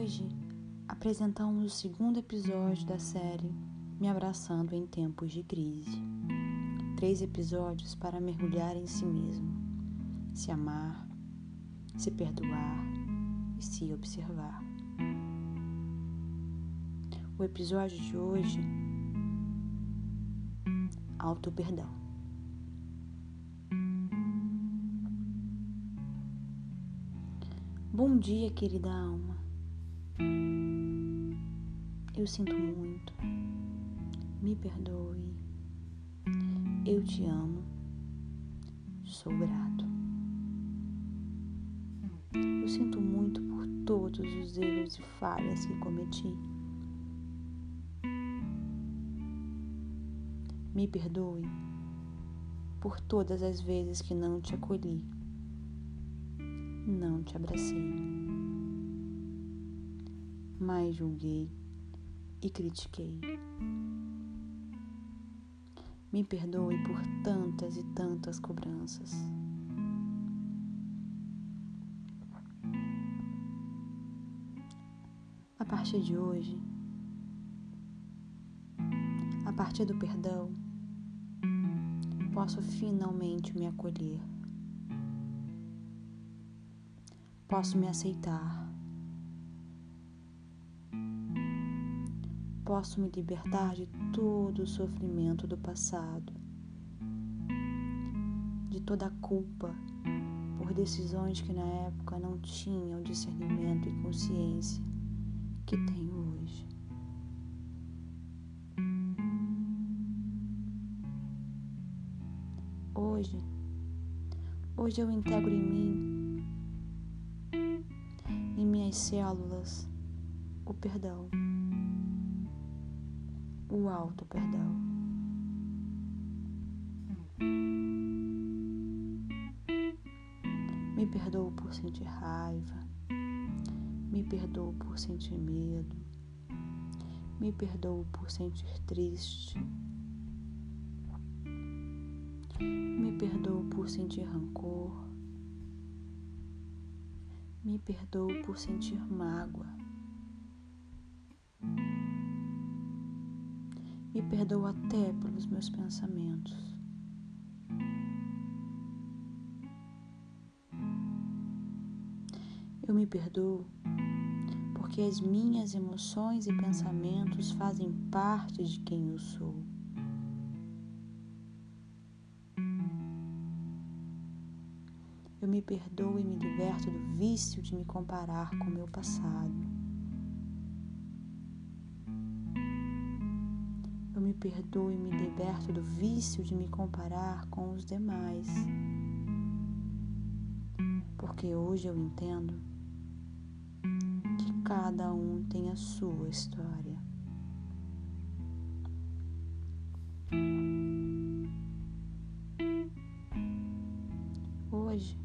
Hoje apresentamos o segundo episódio da série Me Abraçando em Tempos de Crise. Três episódios para mergulhar em si mesmo, se amar, se perdoar e se observar. O episódio de hoje, auto perdão. Bom dia, querida alma. Eu sinto muito. Me perdoe. Eu te amo. Sou grato. Eu sinto muito por todos os erros e falhas que cometi. Me perdoe por todas as vezes que não te acolhi, não te abracei, mas julguei e critiquei. Me perdoe por tantas e tantas cobranças. A partir de hoje, a partir do perdão, posso finalmente me acolher. Posso me aceitar. Posso me libertar de todo o sofrimento do passado, de toda a culpa por decisões que na época não tinham discernimento e consciência que tenho hoje. Hoje, hoje eu integro em mim, em minhas células, o perdão, o alto perdão. Me perdoo por sentir raiva, me perdoo por sentir medo, me perdoo por sentir triste me perdoo por sentir rancor. Me perdoo por sentir mágoa. Me perdoo até pelos meus pensamentos. Eu me perdoo porque as minhas emoções e pensamentos fazem parte de quem eu sou. Eu me perdoo e me liberto do vício de me comparar com o meu passado. Me perdoo e me liberto do vício de me comparar com os demais. Porque hoje eu entendo que cada um tem a sua história. Hoje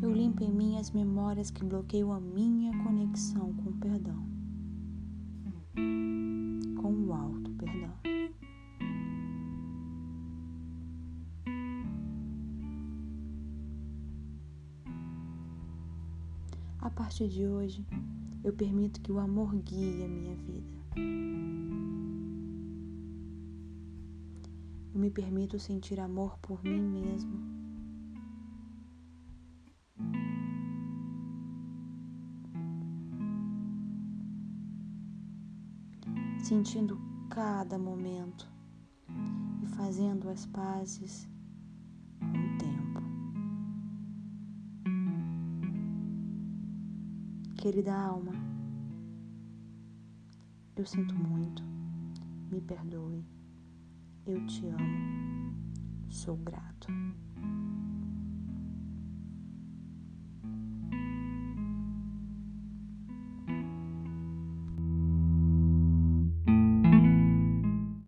eu limpo em mim as memórias que bloqueiam a minha conexão com o perdão, A partir de hoje, eu permito que o amor guie a minha vida. Eu me permito sentir amor por mim mesmo sentindo cada momento e fazendo as pazes Querida alma, eu sinto muito, me perdoe, eu te amo, sou grato.